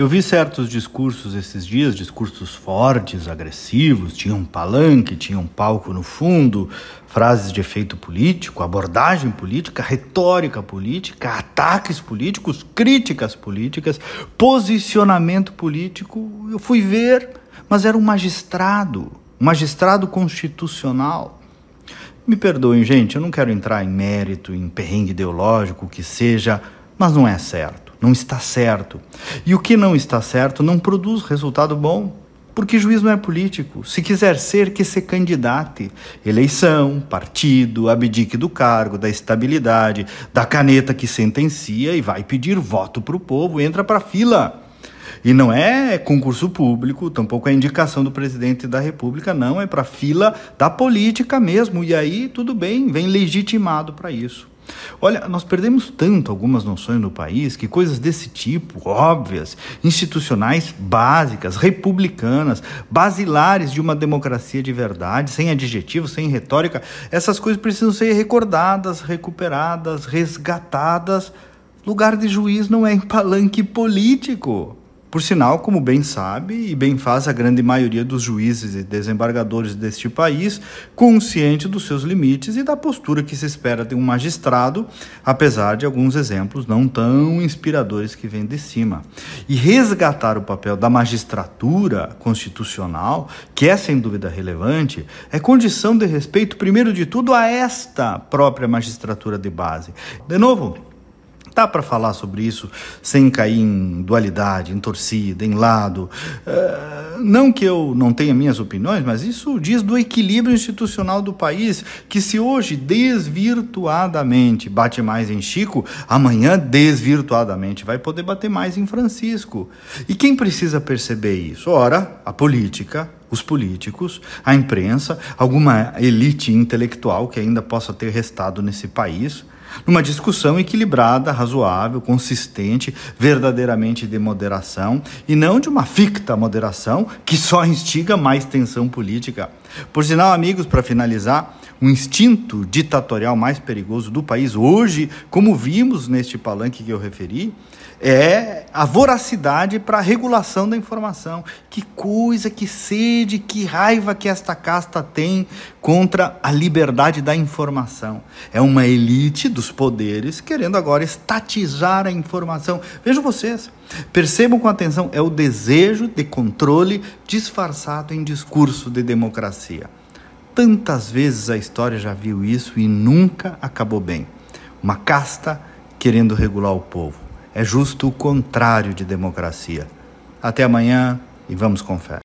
Eu vi certos discursos esses dias, discursos fortes, agressivos, tinha um palanque, tinha um palco no fundo, frases de efeito político, abordagem política, retórica política, ataques políticos, críticas políticas, posicionamento político. Eu fui ver, mas era um magistrado, um magistrado constitucional. Me perdoem, gente, eu não quero entrar em mérito, em perrengue ideológico, que seja, mas não é certo, não está certo. E o que não está certo não produz resultado bom. Porque juiz não é político. Se quiser ser, que se candidate. Eleição, partido, abdique do cargo, da estabilidade, da caneta que sentencia e vai pedir voto para o povo, entra para a fila. E não é concurso público, tampouco é indicação do presidente da República, não, é para fila da política mesmo. E aí tudo bem, vem legitimado para isso. Olha, nós perdemos tanto algumas noções no país que coisas desse tipo, óbvias, institucionais básicas, republicanas, basilares de uma democracia de verdade, sem adjetivos, sem retórica, essas coisas precisam ser recordadas, recuperadas, resgatadas. Lugar de juiz não é em palanque político. Por sinal, como bem sabe e bem faz a grande maioria dos juízes e desembargadores deste país, consciente dos seus limites e da postura que se espera de um magistrado, apesar de alguns exemplos não tão inspiradores que vêm de cima. E resgatar o papel da magistratura constitucional, que é sem dúvida relevante, é condição de respeito, primeiro de tudo, a esta própria magistratura de base. De novo, Dá para falar sobre isso sem cair em dualidade, em torcida, em lado. Uh, não que eu não tenha minhas opiniões, mas isso diz do equilíbrio institucional do país, que se hoje desvirtuadamente bate mais em Chico, amanhã desvirtuadamente vai poder bater mais em Francisco. E quem precisa perceber isso? Ora, a política, os políticos, a imprensa, alguma elite intelectual que ainda possa ter restado nesse país numa discussão equilibrada, razoável, consistente, verdadeiramente de moderação e não de uma ficta moderação que só instiga mais tensão política. Por sinal, amigos, para finalizar, um instinto ditatorial mais perigoso do país hoje, como vimos neste palanque que eu referi, é a voracidade para a regulação da informação. Que coisa, que sede, que raiva que esta casta tem contra a liberdade da informação. É uma elite dos poderes querendo agora estatizar a informação. Vejam vocês, percebam com atenção, é o desejo de controle disfarçado em discurso de democracia. Tantas vezes a história já viu isso e nunca acabou bem. Uma casta querendo regular o povo é justo o contrário de democracia. Até amanhã e vamos com fé.